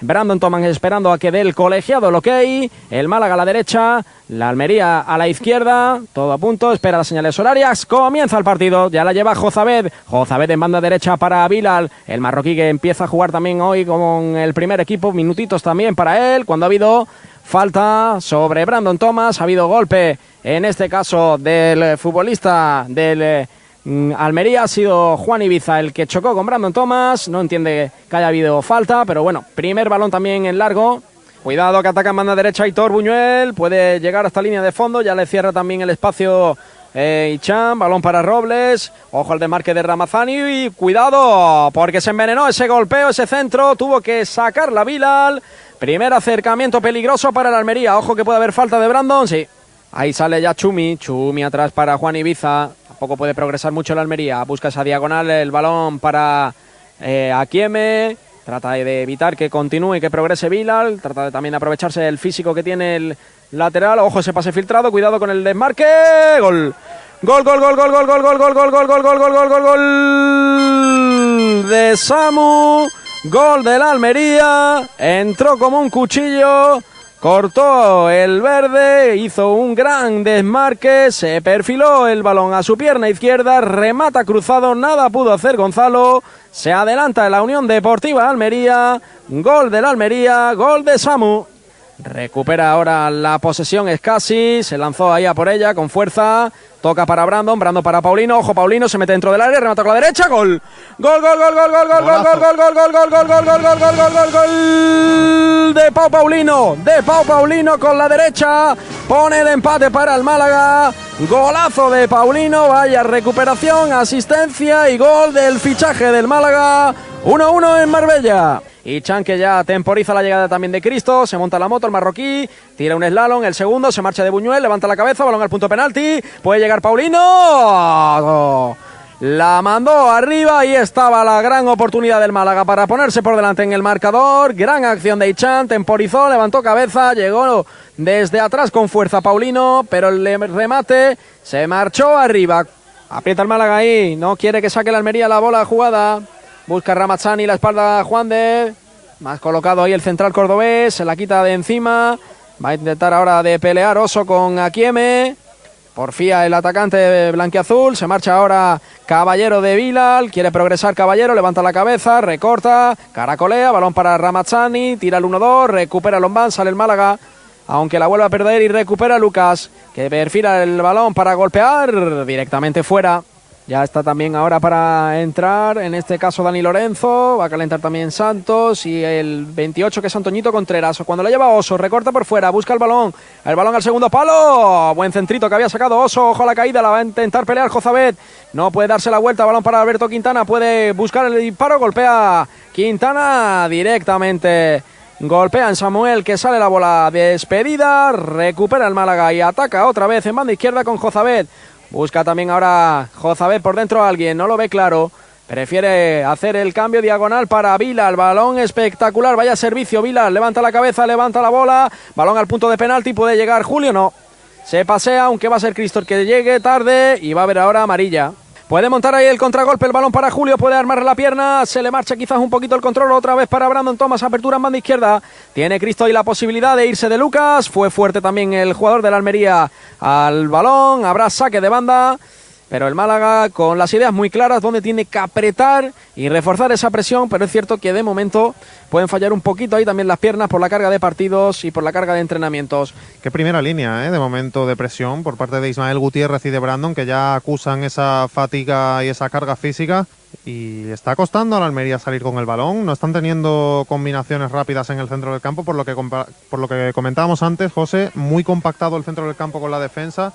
Brandon Thomas esperando a que dé el colegiado el ok. El Málaga a la derecha. La Almería a la izquierda. Todo a punto. Espera las señales horarias. Comienza el partido. Ya la lleva Jozabed. Jozabed en banda derecha para Bilal. El marroquí que empieza a jugar también hoy con el primer equipo. Minutitos también para él. Cuando ha habido falta sobre Brandon Thomas. Ha habido golpe en este caso del futbolista del Mm, Almería ha sido Juan Ibiza el que chocó con Brandon Thomas. No entiende que haya habido falta, pero bueno, primer balón también en largo. Cuidado que ataca en banda derecha Hitor Buñuel. Puede llegar hasta línea de fondo. Ya le cierra también el espacio eh, Ichan. Balón para Robles. Ojo al desmarque de Ramazani. Y cuidado porque se envenenó ese golpeo, ese centro. Tuvo que sacar la Vilal. Primer acercamiento peligroso para la Almería. Ojo que puede haber falta de Brandon. Sí. Ahí sale ya Chumi. Chumi atrás para Juan Ibiza. Tampoco puede progresar mucho la Almería. Busca esa diagonal el balón para eh. Trata de evitar que continúe y que progrese Vilal. Trata de también aprovecharse del físico que tiene el lateral. Ojo ese pase filtrado. Cuidado con el desmarque. Gol. Gol, gol, gol, gol, gol, gol, gol, gol, gol, gol, gol, gol, gol, gol, gol, gol de Samu. Gol de la Almería. Entró como un cuchillo. Cortó el verde, hizo un gran desmarque, se perfiló el balón a su pierna izquierda, remata cruzado, nada pudo hacer Gonzalo, se adelanta la Unión Deportiva Almería, gol del Almería, gol de Samu. Recupera ahora la posesión Escasi, se lanzó ahí a por ella con fuerza, toca para Brandon, Brandon para Paulino, ojo Paulino, se mete dentro del área, remata con la derecha, gol. Gol, gol, gol, gol, gol, gol, gol, gol, gol, gol, gol, gol, gol, gol, gol, gol, gol, gol, gol, de Pau Paulino, de Pau Paulino con la derecha, pone el empate para el Málaga, golazo de Paulino, vaya recuperación, asistencia y gol del fichaje del Málaga, 1-1 en Marbella. Y Chan que ya temporiza la llegada también de Cristo, se monta la moto el marroquí, tira un slalom, el segundo, se marcha de Buñuel, levanta la cabeza, balón al punto penalti, puede llegar Paulino. La mandó arriba y estaba la gran oportunidad del Málaga para ponerse por delante en el marcador. Gran acción de Ichan, temporizó, levantó cabeza, llegó desde atrás con fuerza Paulino, pero el remate se marchó arriba. Aprieta el Málaga ahí, no quiere que saque la Almería la bola jugada. Busca Ramazzani la espalda Juan de. Más colocado ahí el central cordobés, se la quita de encima. Va a intentar ahora de pelear Oso con Akieme. Porfía el atacante blanquiazul. Se marcha ahora Caballero de Vilal. Quiere progresar Caballero. Levanta la cabeza. Recorta. Caracolea. Balón para Ramazzani. Tira el 1-2. Recupera Lombán. Sale el Málaga. Aunque la vuelve a perder y recupera Lucas. Que perfila el balón para golpear. Directamente fuera. Ya está también ahora para entrar, en este caso Dani Lorenzo, va a calentar también Santos y el 28 que es Antoñito Contreras. Cuando la lleva Oso, recorta por fuera, busca el balón, el balón al segundo palo, buen centrito que había sacado Oso, ojo a la caída, la va a intentar pelear Jozabet, no puede darse la vuelta, balón para Alberto Quintana, puede buscar el disparo, golpea Quintana directamente. Golpea en Samuel que sale la bola despedida, recupera el Málaga y ataca otra vez en banda izquierda con Jozabet. Busca también ahora Jozabet por dentro a alguien, no lo ve claro. Prefiere hacer el cambio diagonal para Vila. El balón espectacular. Vaya servicio. Vila levanta la cabeza, levanta la bola. Balón al punto de penalti. Puede llegar Julio. No. Se pasea, aunque va a ser Cristo el que llegue tarde. Y va a haber ahora amarilla. Puede montar ahí el contragolpe, el balón para Julio, puede armar la pierna, se le marcha quizás un poquito el control, otra vez para Brandon Thomas, apertura en banda izquierda. Tiene Cristo ahí la posibilidad de irse de Lucas, fue fuerte también el jugador de la Almería al balón, habrá saque de banda. Pero el Málaga con las ideas muy claras donde tiene que apretar y reforzar esa presión, pero es cierto que de momento pueden fallar un poquito ahí también las piernas por la carga de partidos y por la carga de entrenamientos. Qué primera línea ¿eh? de momento de presión por parte de Ismael Gutiérrez y de Brandon, que ya acusan esa fatiga y esa carga física. Y está costando a la Almería salir con el balón. No están teniendo combinaciones rápidas en el centro del campo, por lo que, por lo que comentábamos antes, José. Muy compactado el centro del campo con la defensa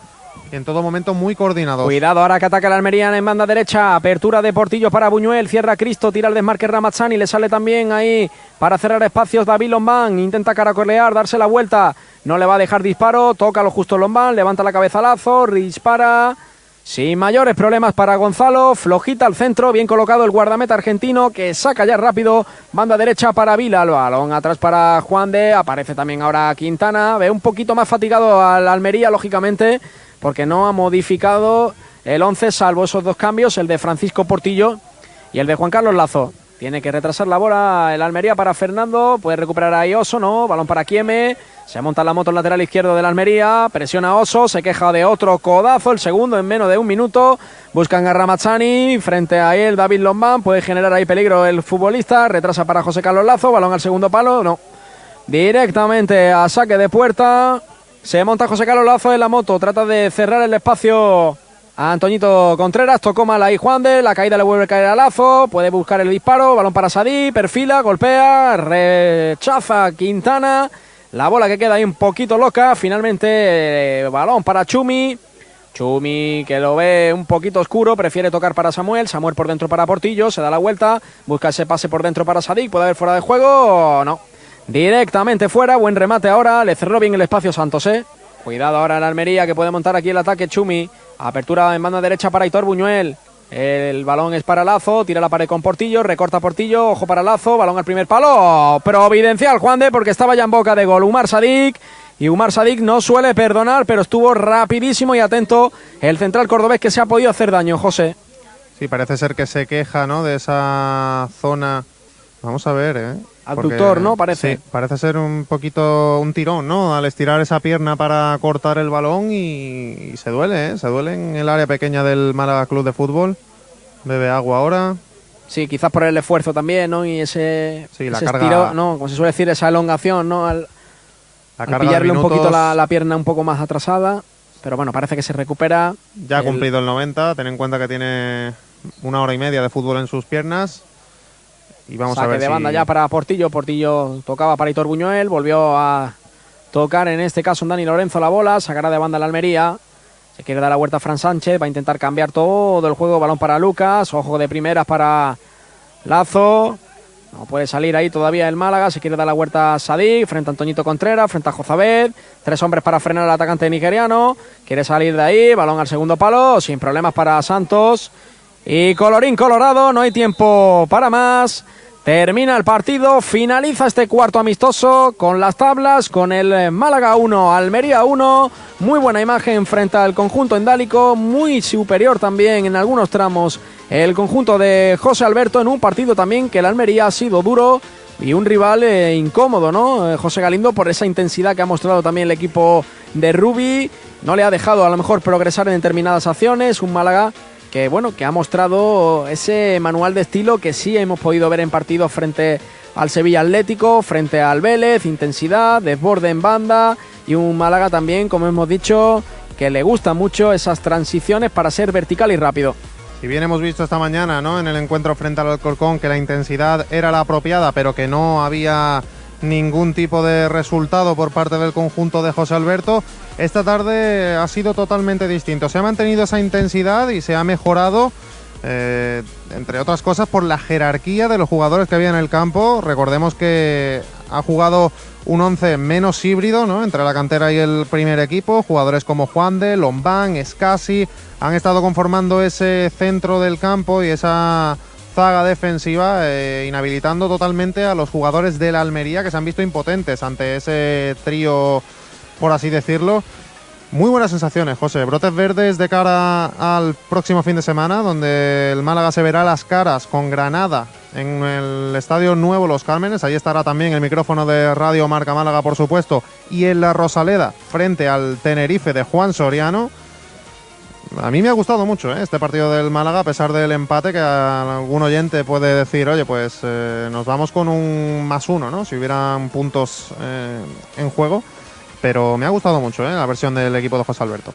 en todo momento muy coordinado. Cuidado ahora que ataca el Almería en banda derecha. Apertura de Portillo para Buñuel. Cierra Cristo. Tira el desmarque Ramazzani. Le sale también ahí para cerrar espacios David Lombán. Intenta caracolear, darse la vuelta. No le va a dejar disparo. Toca lo justo Lombán. Levanta la cabeza Lazo. Dispara. Sin mayores problemas para Gonzalo, flojita al centro, bien colocado el guardameta argentino que saca ya rápido, banda derecha para Vila, el balón atrás para Juan de, aparece también ahora Quintana, ve un poquito más fatigado al Almería, lógicamente, porque no ha modificado el 11 salvo esos dos cambios, el de Francisco Portillo y el de Juan Carlos Lazo. Tiene que retrasar la bola el Almería para Fernando. Puede recuperar ahí Oso, ¿no? Balón para Quieme. Se monta la moto en lateral izquierdo del Almería. Presiona Oso. Se queja de otro codazo. El segundo en menos de un minuto. Buscan a Ramazzani. Frente a él David Lombán. Puede generar ahí peligro el futbolista. Retrasa para José Carlos Lazo. Balón al segundo palo. No. Directamente a saque de puerta. Se monta José Carlos Lazo en la moto. Trata de cerrar el espacio a Antoñito Contreras, tocó mal ahí Juan de, la caída le vuelve a caer a Lazo, puede buscar el disparo, balón para Sadí, perfila, golpea, rechaza Quintana, la bola que queda ahí un poquito loca, finalmente eh, balón para Chumi, Chumi que lo ve un poquito oscuro, prefiere tocar para Samuel, Samuel por dentro para Portillo, se da la vuelta, busca ese pase por dentro para Sadik, puede haber fuera de juego, no, directamente fuera, buen remate ahora, le cerró bien el espacio Santos, eh. Cuidado ahora en Almería que puede montar aquí el ataque Chumi. Apertura en banda derecha para Hitor Buñuel. El balón es para Lazo, tira la pared con Portillo, recorta Portillo, ojo para Lazo, balón al primer palo. Providencial Juan de porque estaba ya en boca de gol Umar Sadik. Y Umar Sadik no suele perdonar, pero estuvo rapidísimo y atento el central cordobés que se ha podido hacer daño, José. Sí, parece ser que se queja ¿no? de esa zona. Vamos a ver, ¿eh? Abductor, ¿no? Parece. Sí, parece ser un poquito un tirón, ¿no? Al estirar esa pierna para cortar el balón y, se duele, ¿eh? Se duele en el área pequeña del Málaga Club de Fútbol. Bebe agua ahora. Sí, quizás por el esfuerzo también, ¿no? Y ese, sí, la ese carga, estiro, ¿no? Como se suele decir, esa elongación, ¿no? Al, la al carga de pillarle un poquito la, la pierna un poco más atrasada. Pero bueno, parece que se recupera. Ya ha El- cumplido el 90. Ten en cuenta que tiene una hora y media de fútbol en sus piernas. Y vamos Saque a ver de si... banda ya para Portillo. Portillo tocaba para Hitor Buñuel. Volvió a tocar en este caso un Dani Lorenzo la bola. Sacará de banda la Almería. Se quiere dar la vuelta a Fran Sánchez. Va a intentar cambiar todo el juego. Balón para Lucas. Ojo de primeras para Lazo. No puede salir ahí todavía el Málaga. Se quiere dar la vuelta a Sadik. Frente a Antoñito Contreras. Frente a Jozabed. Tres hombres para frenar al atacante nigeriano. Quiere salir de ahí. Balón al segundo palo. Sin problemas para Santos. Y colorín colorado, no hay tiempo para más. Termina el partido, finaliza este cuarto amistoso con las tablas, con el eh, Málaga 1, Almería 1. Muy buena imagen frente al conjunto endálico, muy superior también en algunos tramos el conjunto de José Alberto en un partido también que el Almería ha sido duro y un rival eh, incómodo, ¿no? Eh, José Galindo por esa intensidad que ha mostrado también el equipo de Rubi. No le ha dejado a lo mejor progresar en determinadas acciones. Un Málaga que bueno, que ha mostrado ese manual de estilo que sí hemos podido ver en partidos frente al Sevilla Atlético, frente al Vélez, intensidad, desborde en banda y un Málaga también, como hemos dicho, que le gusta mucho esas transiciones para ser vertical y rápido. Si bien hemos visto esta mañana, ¿no? En el encuentro frente al Alcorcón que la intensidad era la apropiada, pero que no había ningún tipo de resultado por parte del conjunto de José Alberto, esta tarde ha sido totalmente distinto. Se ha mantenido esa intensidad y se ha mejorado, eh, entre otras cosas, por la jerarquía de los jugadores que había en el campo. Recordemos que ha jugado un 11 menos híbrido, ¿no? Entre la cantera y el primer equipo. Jugadores como Juan de, Lombán, Escasi han estado conformando ese centro del campo y esa zaga defensiva, eh, inhabilitando totalmente a los jugadores de la Almería que se han visto impotentes ante ese trío, por así decirlo. Muy buenas sensaciones, José. Brotes verdes de cara al próximo fin de semana, donde el Málaga se verá las caras con Granada en el Estadio Nuevo Los Cármenes. Ahí estará también el micrófono de Radio Marca Málaga, por supuesto. Y en la Rosaleda, frente al Tenerife de Juan Soriano. A mí me ha gustado mucho ¿eh? este partido del Málaga, a pesar del empate, que algún oyente puede decir, oye, pues eh, nos vamos con un más uno, ¿no? Si hubieran puntos eh, en juego. Pero me ha gustado mucho ¿eh? la versión del equipo de José Alberto.